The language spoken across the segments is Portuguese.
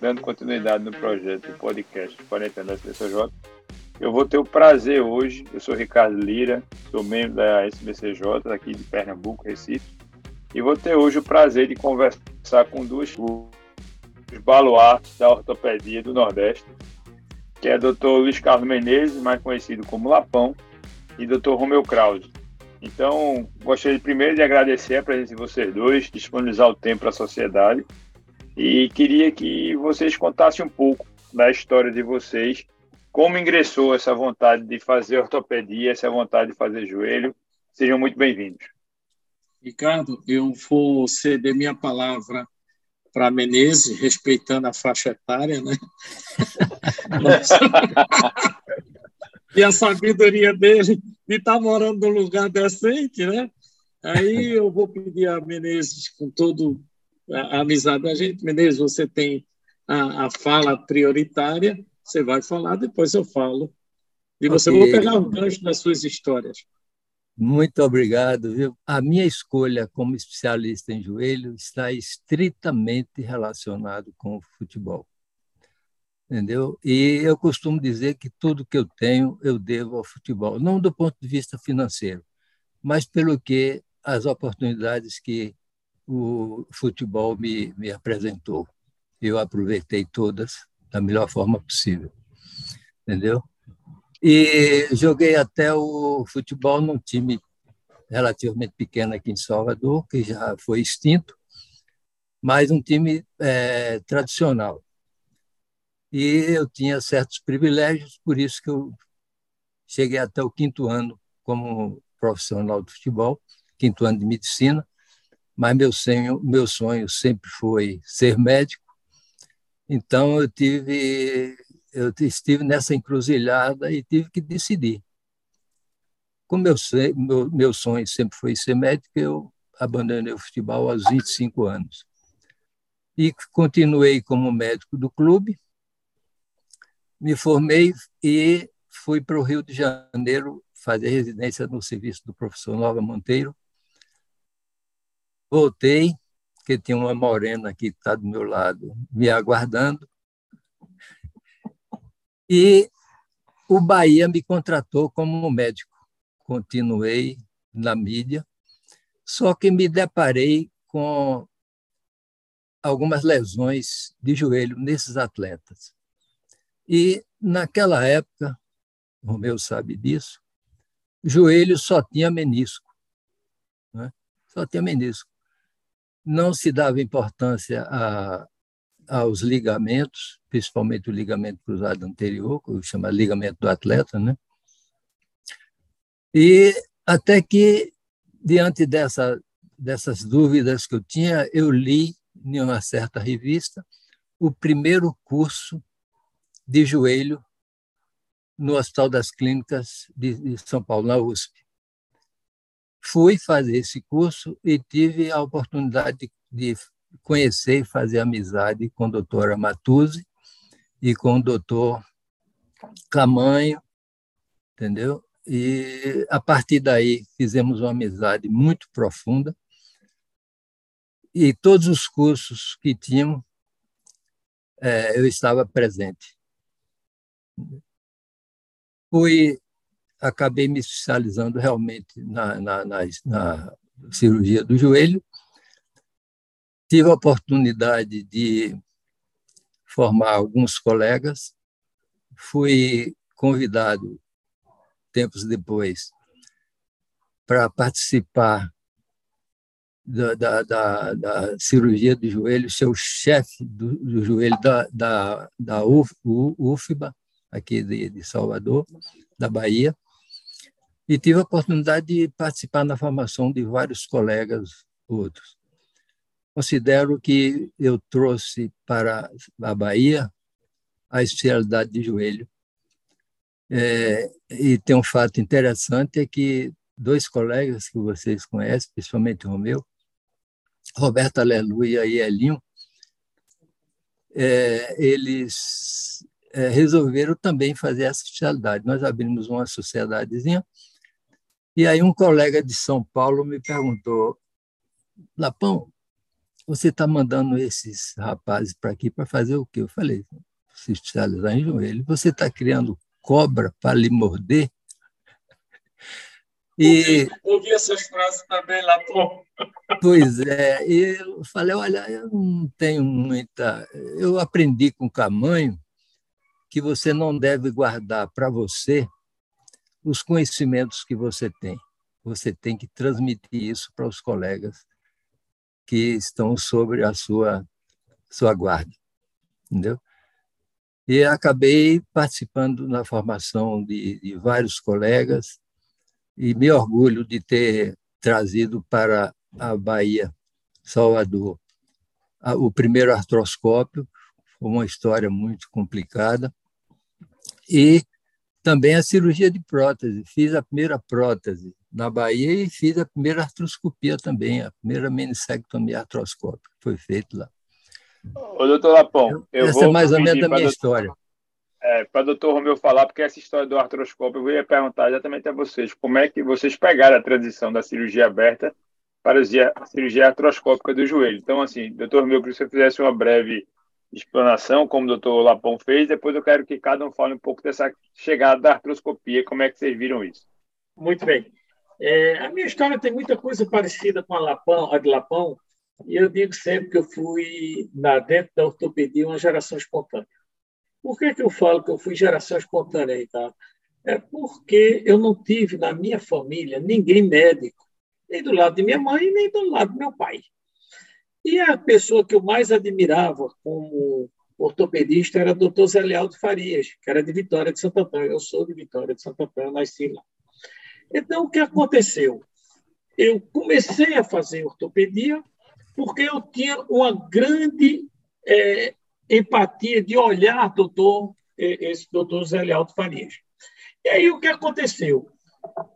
Dando continuidade no projeto do podcast 40 anos da SBCJ, eu vou ter o prazer hoje, eu sou Ricardo Lira, sou membro da SBCJ aqui de Pernambuco, Recife, e vou ter hoje o prazer de conversar com duas os baluartes da ortopedia do Nordeste, que é o Dr. Luiz Carlos Menezes, mais conhecido como Lapão, e Dr. Romeu Krause. Então, gostaria primeiro de agradecer a presença de vocês dois, disponibilizar o tempo para a sociedade, e queria que vocês contassem um pouco da história de vocês, como ingressou essa vontade de fazer ortopedia, essa vontade de fazer joelho. Sejam muito bem-vindos. Ricardo, eu vou ceder minha palavra para Menezes, respeitando a faixa etária, né? e a sabedoria dele de estar tá morando num lugar decente, né? Aí eu vou pedir a Menezes, com toda a amizade da gente, Menezes, você tem a, a fala prioritária, você vai falar, depois eu falo. E você okay. vai pegar o gancho das suas histórias. Muito obrigado. Viu? A minha escolha como especialista em joelho está estritamente relacionado com o futebol. Entendeu? E eu costumo dizer que tudo que eu tenho eu devo ao futebol, não do ponto de vista financeiro, mas pelo que as oportunidades que o futebol me, me apresentou. Eu aproveitei todas da melhor forma possível. Entendeu? E joguei até o futebol num time relativamente pequeno aqui em Salvador, que já foi extinto, mas um time é, tradicional. E eu tinha certos privilégios, por isso que eu cheguei até o quinto ano como profissional de futebol, quinto ano de medicina, mas meu sonho, meu sonho sempre foi ser médico. Então eu tive eu estive nessa encruzilhada e tive que decidir. Como eu sei, meu, meu sonho sempre foi ser médico, eu abandonei o futebol aos 25 anos. E continuei como médico do clube, me formei e fui para o Rio de Janeiro fazer residência no serviço do professor Nova Monteiro. Voltei, porque tinha uma morena que está do meu lado me aguardando, e o Bahia me contratou como médico. Continuei na mídia, só que me deparei com algumas lesões de joelho nesses atletas. E, naquela época, o Romeu sabe disso, joelho só tinha menisco. Né? Só tinha menisco. Não se dava importância a aos ligamentos, principalmente o ligamento cruzado anterior, que chama ligamento do atleta, né? E até que, diante dessa, dessas dúvidas que eu tinha, eu li em uma certa revista o primeiro curso de joelho no Hospital das Clínicas de, São Paulo, na USP. Fui fazer esse curso e tive a oportunidade de, conhecer e fazer amizade com a doutora Matuzzi e com o doutor Camanho, entendeu? E a partir daí fizemos uma amizade muito profunda. E todos os cursos que tínhamos, é, eu estava presente. Fui, acabei me especializando realmente na, na, na, na cirurgia do joelho. Tive a oportunidade de formar alguns colegas, fui convidado, tempos depois, para participar da, da, da, da, cirurgia do joelho, ser o chefe do, do, joelho da, da, da Uf, UFBA, aqui de, de Salvador, da Bahia, e tive a oportunidade de participar na formação de vários colegas outros. Considero que eu trouxe para a Bahia a especialidade de joelho. É, e tem um fato interessante é que dois colegas que vocês conhecem, principalmente o meu, Roberto Aleluia e Elinho, é, eles é, resolveram também fazer essa especialidade. Nós abrimos uma sociedadezinha e aí um colega de São Paulo me perguntou, Lapão, você está mandando esses rapazes para aqui para fazer o quê? Eu falei, se especializar em joelho. Você está criando cobra para lhe morder? E, ouvi, essas frases também pô. Pois é, e eu falei, olha, eu não tenho muita... Eu aprendi com o Camanho que você não deve guardar para você os conhecimentos que você tem. Você tem que transmitir isso para os colegas que estão sobre a sua, sua guarda. Entendeu? E acabei participando na formação de, de vários colegas e me orgulho de ter trazido para a Bahia, Salvador, o primeiro artroscópio, foi uma história muito complicada, e também a cirurgia de prótese. Fiz a primeira prótese na Bahia e fiz a primeira artroscopia também, a primeira meniscectomia artroscópica foi feita lá. Ô, doutor Lapão, eu essa vou é mais ou menos a minha história. É, para o doutor Romeu falar, porque essa história do artroscópio, eu ia perguntar exatamente a vocês, como é que vocês pegaram a transição da cirurgia aberta para a cirurgia artroscópica do joelho. Então, assim, doutor Romeu, queria que você fizesse uma breve explanação, como o doutor Lapão fez, depois eu quero que cada um fale um pouco dessa chegada da artroscopia, como é que vocês viram isso. Muito bem. É, a minha história tem muita coisa parecida com a, Lapão, a de Lapão, e eu digo sempre que eu fui, na, dentro da ortopedia, uma geração espontânea. Por que, que eu falo que eu fui geração espontânea, Ricardo? É porque eu não tive na minha família ninguém médico, nem do lado de minha mãe, nem do lado do meu pai. E a pessoa que eu mais admirava como ortopedista era o doutor Zé Lealdo Farias, que era de Vitória de Santo Antônio. Eu sou de Vitória de Santo Antônio, nasci lá. Então, o que aconteceu? Eu comecei a fazer ortopedia porque eu tinha uma grande é, empatia de olhar doutor, esse doutor Zé Lealdo Farias. E aí o que aconteceu?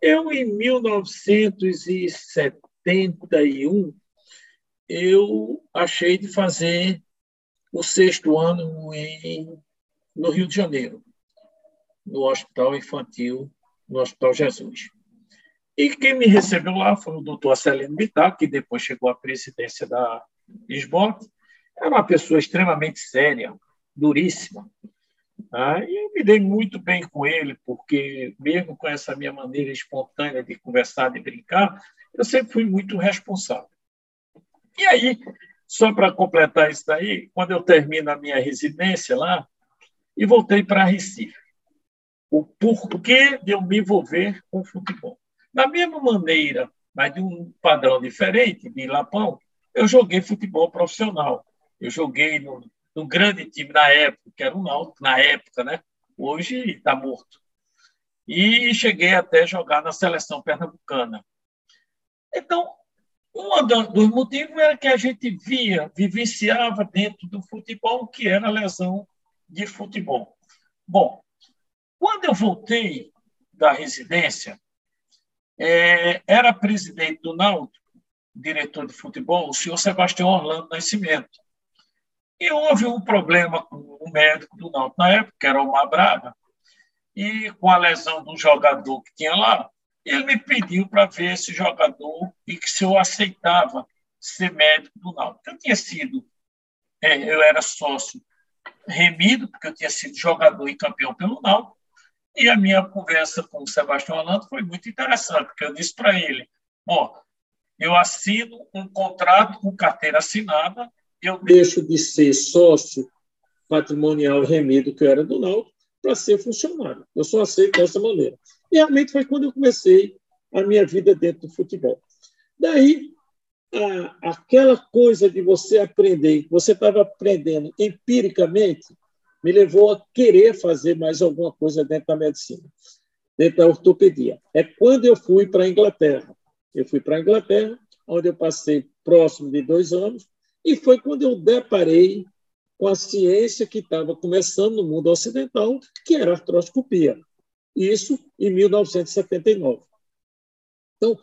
Eu, em 1971, eu achei de fazer o sexto ano em, no Rio de Janeiro, no Hospital Infantil, no Hospital Jesus. E quem me recebeu lá foi o doutor Acelino Bittar, que depois chegou à presidência da Lisboa. Era uma pessoa extremamente séria, duríssima. Ah, e eu me dei muito bem com ele, porque, mesmo com essa minha maneira espontânea de conversar, de brincar, eu sempre fui muito responsável. E aí, só para completar isso daí, quando eu termino a minha residência lá, e voltei para Recife. O porquê de eu me envolver com futebol. Da mesma maneira, mas de um padrão diferente, de Lapão, eu joguei futebol profissional. Eu joguei no, no grande time na época, que era o Náutico, na época, né? Hoje está morto. E cheguei até jogar na seleção pernambucana. Então, um dos motivos era que a gente via, vivenciava dentro do futebol o que era lesão de futebol. Bom, quando eu voltei da residência, é, era presidente do Náutico, diretor de futebol, o senhor Sebastião Orlando Nascimento. E houve um problema com o médico do Náutico na época, que era o Braga, e com a lesão do jogador que tinha lá, ele me pediu para ver esse jogador e que se eu aceitava ser médico do Náutico. Eu tinha sido, é, eu era sócio remido, porque eu tinha sido jogador e campeão pelo Náutico, e a minha conversa com o Sebastião Orlando foi muito interessante, porque eu disse para ele, ó, eu assino um contrato com carteira assinada, eu deixo de ser sócio patrimonial remido, que eu era do Náutico, para ser funcionário. Eu só aceito dessa maneira. E realmente foi quando eu comecei a minha vida dentro do futebol. Daí, a, aquela coisa de você aprender, você estava aprendendo empiricamente, me levou a querer fazer mais alguma coisa dentro da medicina, dentro da ortopedia. É quando eu fui para a Inglaterra. Eu fui para a Inglaterra, onde eu passei próximo de dois anos, e foi quando eu deparei com a ciência que estava começando no mundo ocidental, que era a artroscopia. Isso em 1979. Então,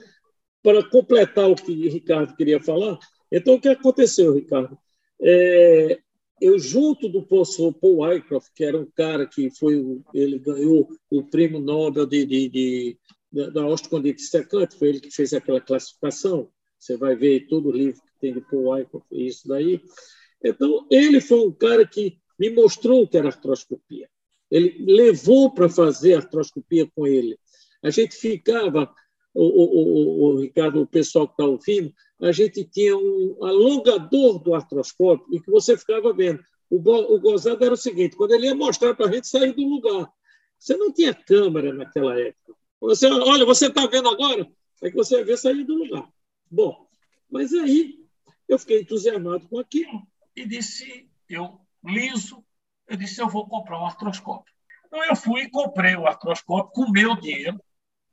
para completar o que o Ricardo queria falar, então o que aconteceu, Ricardo? É, eu junto do professor Paul Wycroft, que era um cara que foi ele ganhou o prêmio Nobel de, de, de da osteocondite secante, foi ele que fez aquela classificação Você vai ver todo o livro que tem de Paul Wyckoff, isso daí. Então, ele foi um cara que me mostrou o que era artroscopia. Ele levou para fazer artroscopia com ele. A gente ficava, o, o, o, Ricardo, o pessoal que está ouvindo, a gente tinha um alongador do artroscópio e que você ficava vendo. O, o gozado era o seguinte: quando ele ia mostrar para a gente sair do lugar, você não tinha câmera naquela época. Você, olha, você está vendo agora? É que você vê sair do lugar. Bom, mas aí eu fiquei entusiasmado com aquilo e disse, eu liso, eu disse, eu vou comprar um artroscópio. Então eu fui e comprei o artroscópio com meu dinheiro,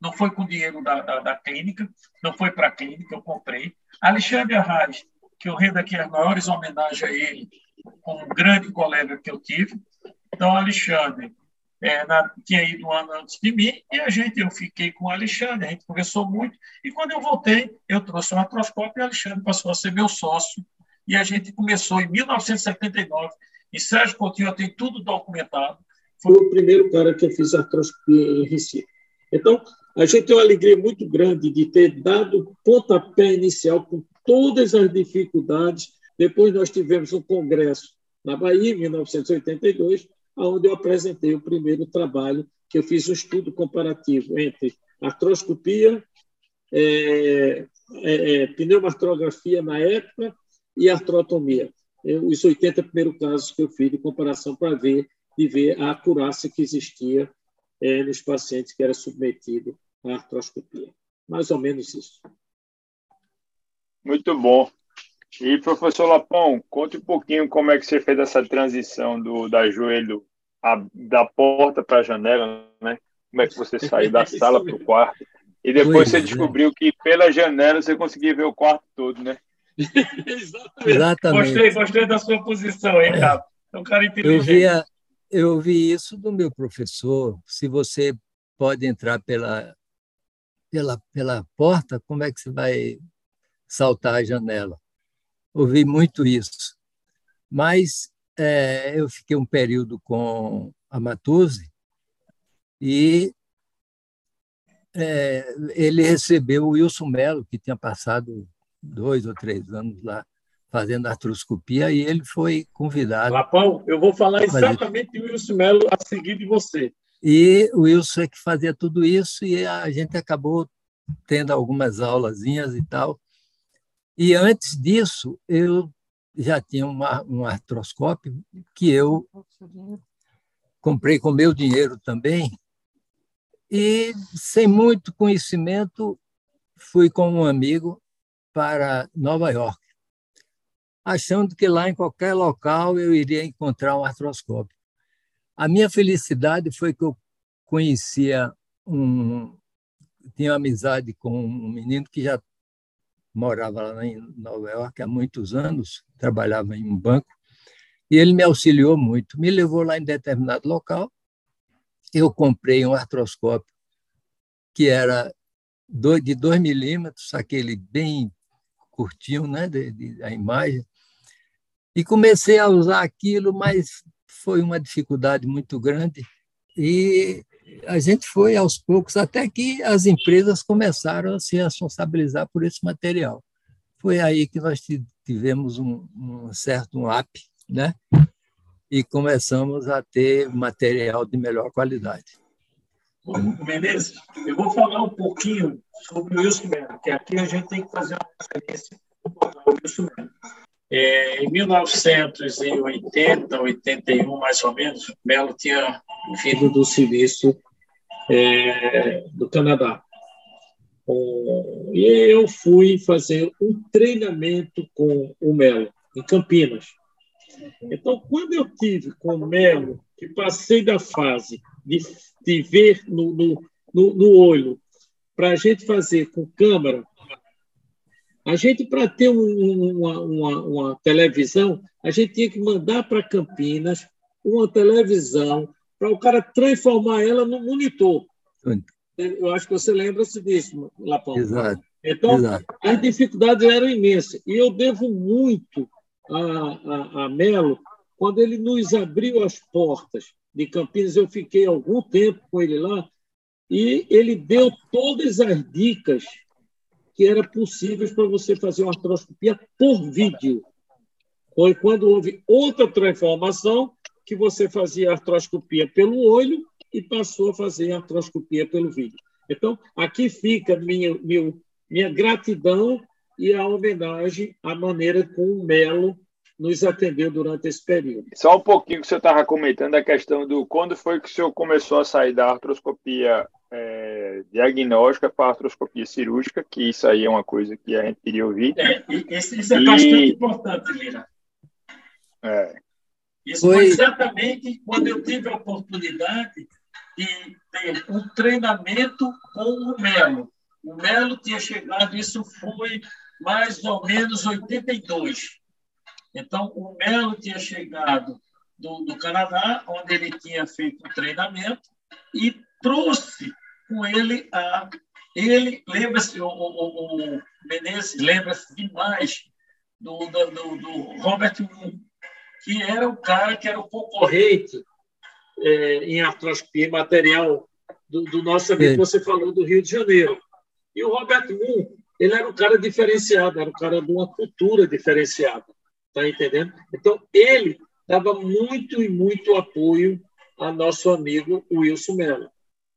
não foi com dinheiro da, da, da clínica, não foi para a clínica, eu comprei. Alexandre Arraes, que eu rendo aqui as maiores homenagens a ele, como um grande colega que eu tive. Então, Alexandre é, na, tinha ido um ano antes de mim, e a gente, eu fiquei com o Alexandre, a gente conversou muito, e quando eu voltei, eu trouxe um artroscópio e o Alexandre passou a ser meu sócio, e a gente começou em 1979, e Sérgio Coutinho tem tudo documentado. Foi o primeiro cara que eu fiz artroscopia em Recife. Então, a gente tem uma alegria muito grande de ter dado pontapé inicial com todas as dificuldades. Depois nós tivemos um congresso na Bahia, em 1982, onde eu apresentei o primeiro trabalho, que eu fiz um estudo comparativo entre artroscopia, é, é, é pneumartrografia na época e artrotomia. Os 80 primeiros casos que eu fiz de comparação para ver, de ver a acurácia que existia é, nos pacientes que era submetido à artroscopia. Mais ou menos isso. Muito bom. E, professor Lapão, conte um pouquinho como é que você fez essa transição do da joelho a, da porta para a janela, né? Como é que você saiu da sala para o quarto. E depois pois você é. descobriu que pela janela você conseguia ver o quarto todo, né? Exatamente. Gostei, gostei da sua posição, hein, Capo? É um cara inteligente. Eu, via, eu vi isso do meu professor. Se você pode entrar pela, pela, pela porta, como é que você vai saltar a janela? ouvi muito isso. Mas é, eu fiquei um período com a Matuze e é, ele recebeu o Wilson Mello, que tinha passado dois ou três anos lá fazendo artroscopia, e ele foi convidado. Lapão, eu vou falar exatamente fazer... do Wilson Mello a seguir de você. E o Wilson é que fazia tudo isso, e a gente acabou tendo algumas aulazinhas e tal. E antes disso, eu já tinha uma, um artroscópio que eu comprei com meu dinheiro também. E, sem muito conhecimento, fui com um amigo para Nova York, achando que lá em qualquer local eu iria encontrar um artroscópio. A minha felicidade foi que eu conhecia um. tinha amizade com um menino que já morava lá em Nova York há muitos anos, trabalhava em um banco, e ele me auxiliou muito. Me levou lá em determinado local, eu comprei um artroscópio que era de 2 milímetros, aquele bem curtinho, né, de, de, a imagem, e comecei a usar aquilo, mas foi uma dificuldade muito grande e a gente foi aos poucos até que as empresas começaram a se responsabilizar por esse material. Foi aí que nós tivemos um, um certo um up, né? E começamos a ter material de melhor qualidade. Menezes, eu vou falar um pouquinho sobre o Wilson Melo, que aqui a gente tem que fazer uma referência ao Wilson Melo. É, em 1980, 81, mais ou menos, Melo tinha vindo do serviço é, do Canadá. E eu fui fazer um treinamento com o Melo, em Campinas. Então, quando eu tive com o Melo, que passei da fase de, de ver no, no, no, no olho, para a gente fazer com câmera, a gente, para ter uma, uma, uma, televisão, a gente tinha que mandar para Campinas uma televisão para o cara transformar ela no monitor. Eu acho que você lembra-se disso, Lapão. Exato. Então, Exato. as dificuldades eram imensas. E eu devo muito a, a, a Melo quando ele nos abriu as portas de Campinas. Eu fiquei algum tempo com ele lá e ele deu todas as dicas que era possível para você fazer uma artroscopia por vídeo. Foi quando houve outra transformação que você fazia artroscopia pelo olho e passou a fazer artroscopia pelo vídeo. Então, aqui fica minha, minha, minha gratidão e a homenagem à maneira como o Melo nos atendeu durante esse período. Só um pouquinho que você estava comentando a questão do quando foi que o senhor começou a sair da artroscopia é, diagnóstica para a artroscopia cirúrgica, que isso aí é uma coisa que a gente queria ouvir. É, isso, isso é e... bastante importante, Lira. É. Isso foi exatamente quando eu tive a oportunidade de ter um treinamento com o Melo. O Melo tinha chegado, isso foi mais ou menos 82. Então, o Melo tinha chegado do, do Canadá, onde ele tinha feito o treinamento, e trouxe com ele a. Ele lembra-se, o, o, o Menezes lembra-se demais do, do, do, do Robert Moon, que era o cara que era o concorrente é, em artroscopia material do, do nosso amigo que você falou do Rio de Janeiro. E o Robert Moon, ele era um cara diferenciado, era um cara de uma cultura diferenciada, tá entendendo? Então, ele dava muito e muito apoio a nosso amigo Wilson Mello.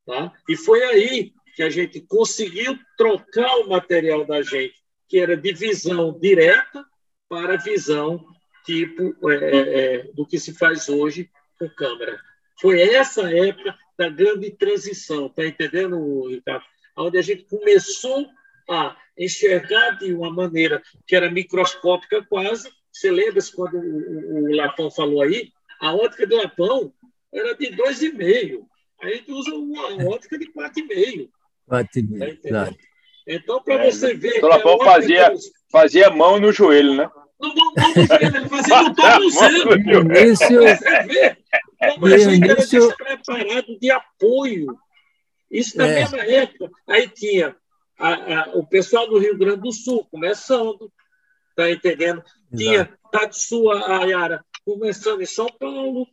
Tá? E foi aí que a gente conseguiu trocar o material da gente, que era de visão direta, para visão tipo é, é, é, do que se faz hoje com câmera. Foi essa época da grande transição, tá entendendo, Ricardo? Onde a gente começou a enxergar de uma maneira que era microscópica quase. Você lembra-se quando o, o, Lapão falou aí? A ótica do Lapão era de 2,5. A gente usa uma ótica de 4,5. 4,5, tá Então, para é, você ver. O Lapão fazia, fazia mão no joelho, né? no tornozelo, ele fazia no tornozelo. Início, como a gente era despreparado de apoio. Isso na é. mesma época. Aí tinha a, a, o pessoal do Rio Grande do Sul começando, tá entendendo? Tinha Tatsua Ayara começando em São Paulo.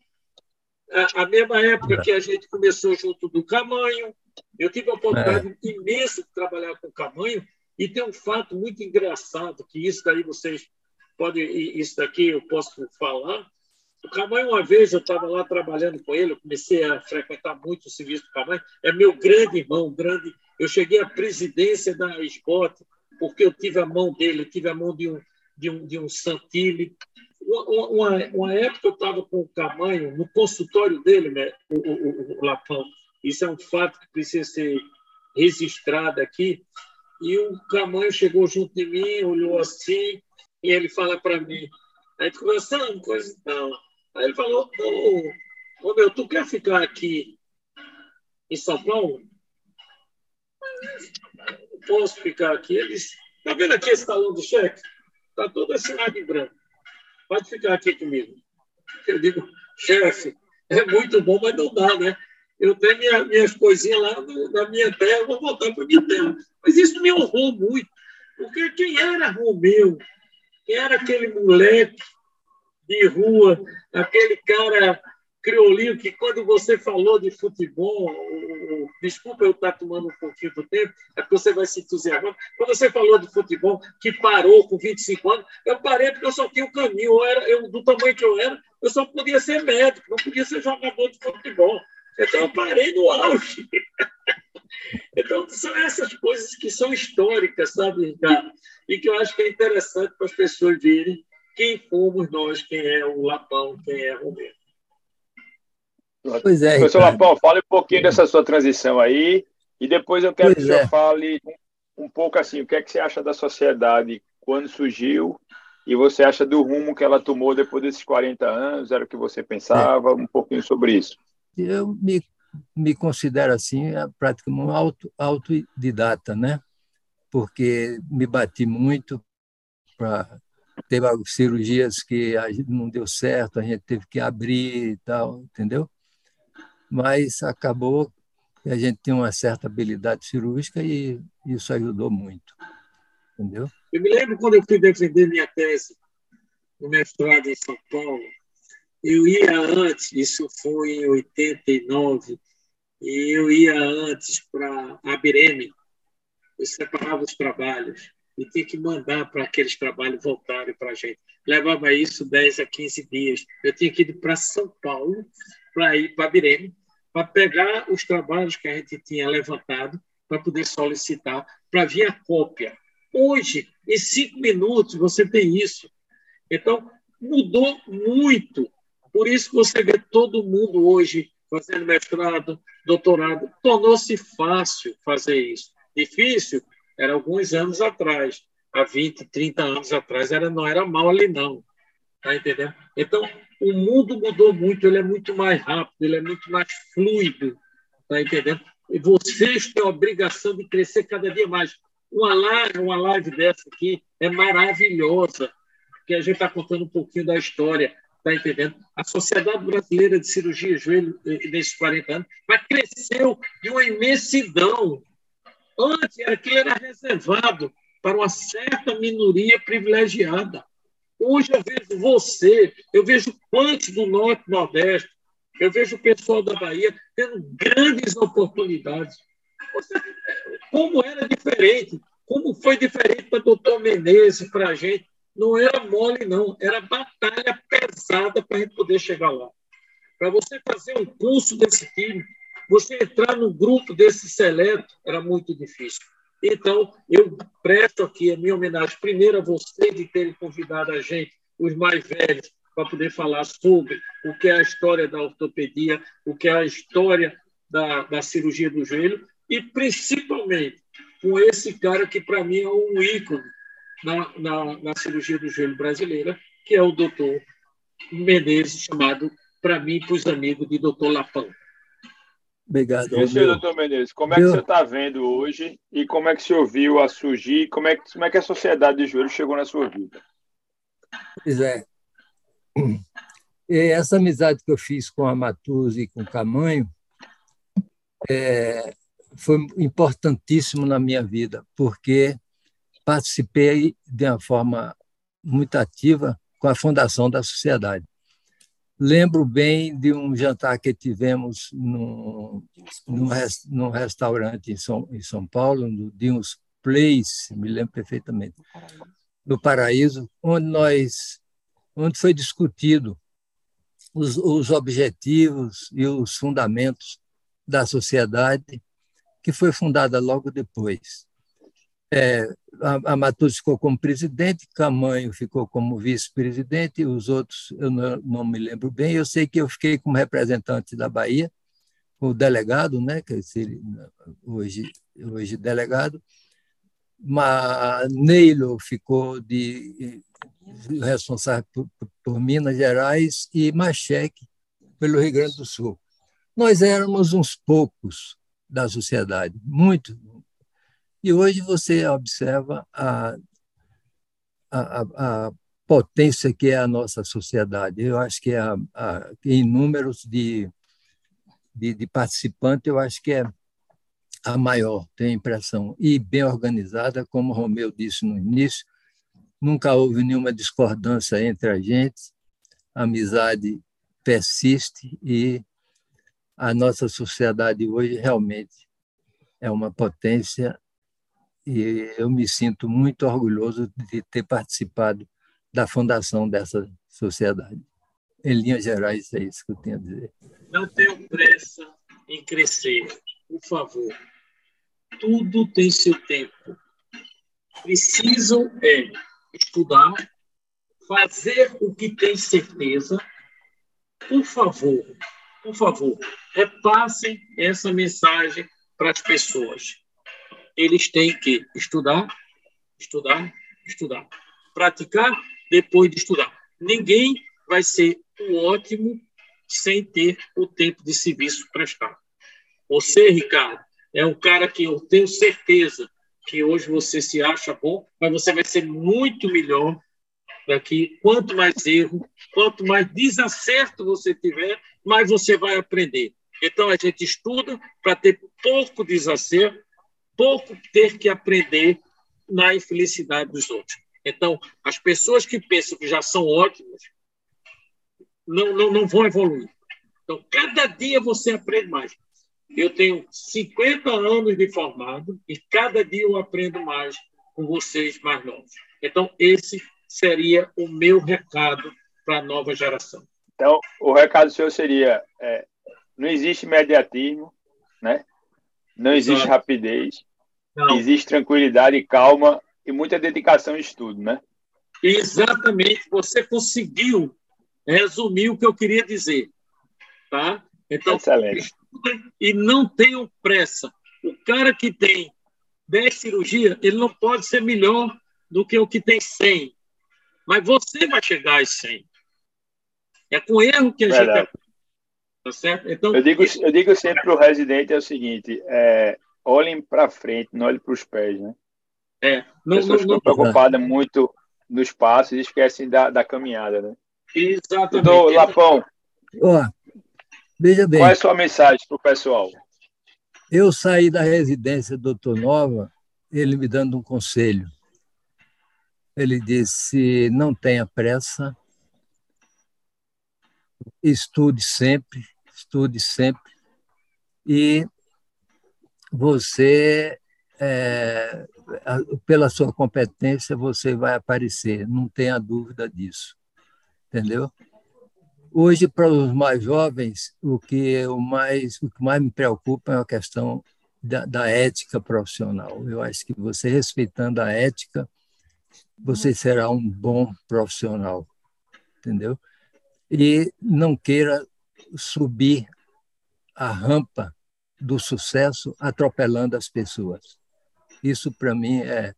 A, a mesma época que a gente começou junto do Camanho. Eu tive a oportunidade é. imensa de trabalhar com o Camanho, e tem um fato muito engraçado, que isso daí vocês pode isso daqui eu posso falar. O Camanho, uma vez, eu estava lá trabalhando com ele, eu comecei a frequentar muito o serviço do Camanho, é meu grande irmão, grande. Eu cheguei à presidência da SBOT, porque eu tive a mão dele, eu tive a mão de um, de um, de um Santilli. Uma, uma, época eu estava com o Camanho no consultório dele, né, o, o, o Lapão. Isso é um fato que precisa ser registrado aqui. E o Camanho chegou junto de mim, olhou assim, e ele fala para mim, aí conversando, coisa e tal. Aí ele falou, ô, ô meu, tu quer ficar aqui em São Paulo? Não posso ficar aqui. Ele disse, tá vendo aqui esse talão do cheque? Tá todo assinado em branco. Pode ficar aqui comigo. Eu digo, chefe, é muito bom, mas não dá, né? Eu tenho minha, minhas coisinhas lá no, na minha terra, vou voltar para minha terra. Mas isso me honrou muito, porque quem era Romeu era aquele moleque de rua, aquele cara criolinho que quando você falou de futebol, desculpa eu estar tomando um pouquinho do tempo, é porque você vai se entusiasmar. Quando você falou de futebol, que parou com 25 anos, eu parei porque eu só tinha o um caminho. Eu era, eu, do tamanho que eu era, eu só podia ser médico, não podia ser jogador de futebol. Então eu parei no auge. Então, são essas coisas que são históricas, sabe, Ricardo? E que eu acho que é interessante para as pessoas verem quem fomos nós, quem é o Lapão, quem é o Romero. Pois é. Professor Lapão, fale um pouquinho dessa sua transição aí, e depois eu quero pois que o senhor é. fale um pouco assim, o que é que você acha da sociedade quando surgiu e você acha do rumo que ela tomou depois desses 40 anos, era o que você pensava, é. um pouquinho sobre isso. Eu me me considero assim é praticamente um auto, autodidata, né? Porque me bati muito para teve cirurgias que não deu certo, a gente teve que abrir e tal, entendeu? Mas acabou que a gente tinha uma certa habilidade cirúrgica e isso ajudou muito, entendeu? Eu me lembro quando eu fui defender minha tese no mestrado em São Paulo, eu ia antes, isso foi em 89, e eu ia antes para Abirene. eu separava os trabalhos e tinha que mandar para aqueles trabalhos voltarem para a gente. Levava isso 10 a 15 dias. Eu tinha que ir para São Paulo, para ir para Bireme, para pegar os trabalhos que a gente tinha levantado, para poder solicitar, para vir a cópia. Hoje, em cinco minutos, você tem isso. Então, mudou muito. Por isso que você vê todo mundo hoje fazendo mestrado, doutorado. Tornou-se fácil fazer isso. Difícil era alguns anos atrás. Há 20, 30 anos atrás era, não era mal ali, não. Tá entendendo? Então, o mundo mudou muito, ele é muito mais rápido, ele é muito mais fluido. Tá entendendo? E vocês têm a obrigação de crescer cada dia mais. Uma live, uma live dessa aqui é maravilhosa, porque a gente está contando um pouquinho da história, tá entendendo? A Sociedade Brasileira de Cirurgia Joelho, eh, nesses 40 anos, mas cresceu de uma imensidão. Antes, aquilo era reservado para uma certa minoria privilegiada. Hoje eu vejo você, eu vejo quantos do Norte e Nordeste, eu vejo o pessoal da Bahia tendo grandes oportunidades. Como era diferente, como foi diferente para o doutor Menezes, para a gente. Não era mole, não, era batalha pesada para a gente poder chegar lá. Para você fazer um curso desse time, você entrar no grupo desse seleto, era muito difícil. Então, eu presto aqui a minha homenagem primeiro a você de terem convidado a gente, os mais velhos, para poder falar sobre o que é a história da ortopedia, o que é a história da, da cirurgia do joelho, e principalmente com esse cara que, para mim, é um ícone na, na, na, cirurgia do joelho brasileira, que é o doutor Menezes, chamado, para mim, para os amigos, de doutor Lapão. Obrigado. E senhor doutor Menezes, como é que você está vendo hoje e como é que você ouviu a surgir, como é que, como é que a sociedade de joelho chegou na sua vida? Pois é. E essa amizade que eu fiz com a Matuza e com o Camanho é, foi importantíssimo na minha vida, porque participei de uma forma muito ativa com a fundação da sociedade. Lembro bem de um jantar que tivemos num, num, num restaurante em São, em São Paulo, no Dinos Place, me lembro perfeitamente, no Paraíso, onde nós onde foi discutido os, os objetivos e os fundamentos da sociedade que foi fundada logo depois. É, a, a Matus ficou como presidente, Camanho ficou como vice-presidente, os outros eu não, não, me lembro bem. Eu sei que eu fiquei como representante da Bahia, o delegado, né, que seria hoje, hoje delegado, mas Neilo ficou de responsável por, por Minas Gerais e Macheque pelo Rio Grande do Sul. Nós éramos uns poucos da sociedade, muito. E hoje você observa a, a, a potência que é a nossa sociedade. Eu acho que é a, a, em números de, de, de participantes, eu acho que é a maior, tenho a impressão, e bem organizada, como o Romeu disse no início, nunca houve nenhuma discordância entre a gente, a amizade persiste e a nossa sociedade hoje realmente é uma potência e eu me sinto muito orgulhoso de ter participado da fundação dessa sociedade. Em linhas gerais, é isso que eu tenho a dizer. Não tenho pressa em crescer, por favor. Tudo tem seu tempo. Preciso é estudar, fazer o que tem certeza. Por favor, por favor, repassem essa mensagem para as pessoas. Eles têm que estudar, estudar, estudar. Praticar depois de estudar. Ninguém vai ser o ótimo sem ter o tempo de serviço prestado. Você, Ricardo, é um cara que eu tenho certeza que hoje você se acha bom, mas você vai ser muito melhor daqui. Quanto mais erro, quanto mais desacerto você tiver, mais você vai aprender. Então a gente estuda para ter pouco desacerto, pouco ter que aprender na infelicidade dos outros. Então, as pessoas que pensam que já são ótimas não, não, não vão evoluir. Então, cada dia você aprende mais. Eu tenho 50 anos de formado e cada dia eu aprendo mais com vocês mais novos. Então, esse seria o meu recado para a nova geração. Então, o recado seu seria: é, não existe mediatismo, né? Não existe Exato. rapidez, não. existe tranquilidade e calma e muita dedicação e estudo, né? Exatamente, você conseguiu resumir o que eu queria dizer, tá? Então, Excelente. e não tenham pressa. O cara que tem 10 cirurgias, ele não pode ser melhor do que o que tem 100. Mas você vai chegar às 100. É com erro que a Verdade. gente... Tá certo? Então, eu, digo, eu digo sempre para o residente é o seguinte, é, olhem para frente, não olhem para os pés, né? É, não, As pessoas não, não, estão preocupadas muito no espaço e esquecem da, da caminhada, né? Exatamente. Então, Lapão, Ó, veja bem. Qual é a sua mensagem para o pessoal? Eu saí da residência do Doutor Nova, ele me dando um conselho. Ele disse: não tenha pressa, estude sempre, estude sempre, e você, é, pela sua competência, você vai aparecer, não tenha dúvida disso. Entendeu? Hoje, para os mais jovens, o que, o mais, o que mais me preocupa é a questão da, da ética profissional. Eu acho que você, respeitando a ética, você será um bom profissional, entendeu? E não queira subir a rampa do sucesso atropelando as pessoas. Isso, para mim, é,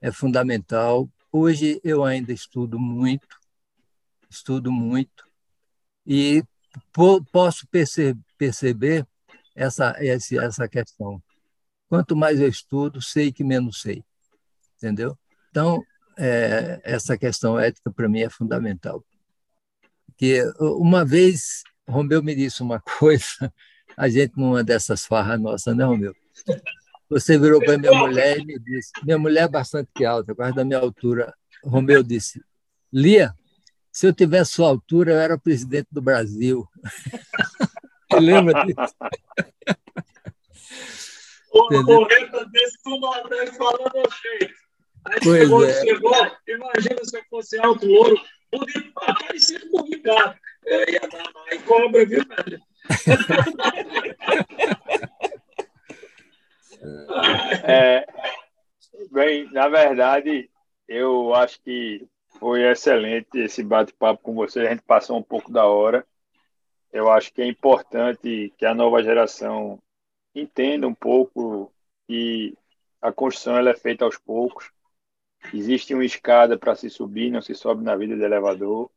é fundamental. Hoje eu ainda estudo muito, estudo muito, e posso perceber essa, essa questão. Quanto mais eu estudo, sei que menos sei. Entendeu? Então, é, essa questão ética para mim é fundamental. Que uma vez Romeu me disse uma coisa, a gente numa dessas farras nossas, né, Romeu? Você virou para minha mulher e me disse, minha mulher é bastante alta, quase da minha altura. Romeu disse, Lia, se eu tivesse sua altura, eu era presidente do Brasil. Você lembra disso? O correta desse do Nordeste falando jeito. Aí pois chegou, é. chegou, imagina se eu fosse alto louro, bonito, parecido com o Ricardo. Eu ia dar mais cobra, viu, velho? É, bem, na verdade, eu acho que foi excelente esse bate-papo com você. A gente passou um pouco da hora. Eu acho que é importante que a nova geração entenda um pouco que a construção ela é feita aos poucos. Existe uma escada para se subir, não se sobe na vida de elevador.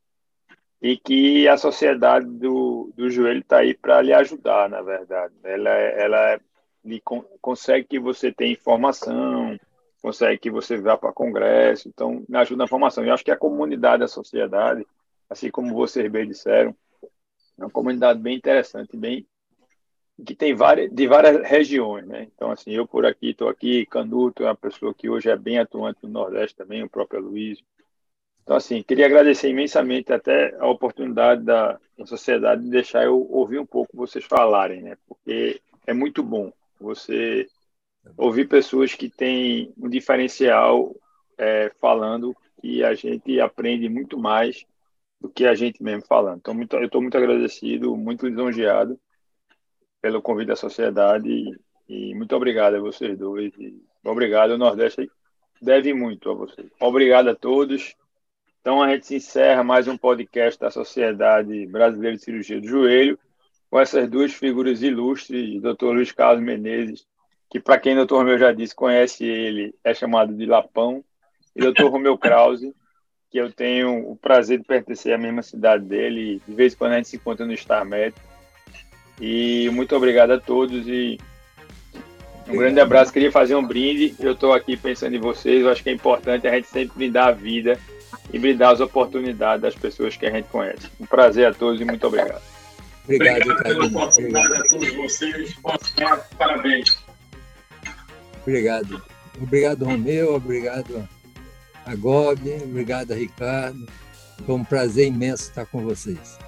E que a sociedade do, do joelho está aí para lhe ajudar, na verdade. Ela, ela lhe, consegue que você tenha informação, consegue que você vá para congresso, então ajuda na formação. Eu acho que a comunidade, a sociedade, assim como vocês bem disseram, é uma comunidade bem interessante, bem que tem várias de várias regiões, né? Então assim, eu por aqui estou aqui, Canuto é uma pessoa que hoje é bem atuante no Nordeste também, o próprio Luiz. Então assim, queria agradecer imensamente até a oportunidade da, da sociedade de deixar eu ouvir um pouco vocês falarem, né? Porque é muito bom você ouvir pessoas que têm um diferencial é, falando e a gente aprende muito mais do que a gente mesmo falando. Então, muito, eu estou muito agradecido, muito lisonjeado pelo convite da sociedade e, muito obrigado a vocês dois. E obrigado, o Nordeste deve muito a vocês. Obrigado a todos. Então, a gente encerra mais um podcast da Sociedade Brasileira de Cirurgia do Joelho com essas duas figuras ilustres, Dr. Luiz Carlos Menezes que para quem o Dr. Romeu já disse, conhece ele, é chamado de Lapão, e Dr. Romeu Krause, que eu tenho o prazer de pertencer à mesma cidade dele, de vez em quando a gente se encontra no StarMed. E muito obrigado a todos e um grande abraço. Queria fazer um brinde. Eu estou aqui pensando em vocês. Eu acho que é importante a gente sempre brindar a vida e brindar as oportunidades das pessoas que a gente conhece. Um prazer a todos e muito obrigado. Obrigado, obrigado pela oportunidade a todos vocês. Parabéns. Obrigado. Obrigado, Romeu. Obrigado a Gobi. Obrigado, a Ricardo. Foi um prazer imenso estar com vocês.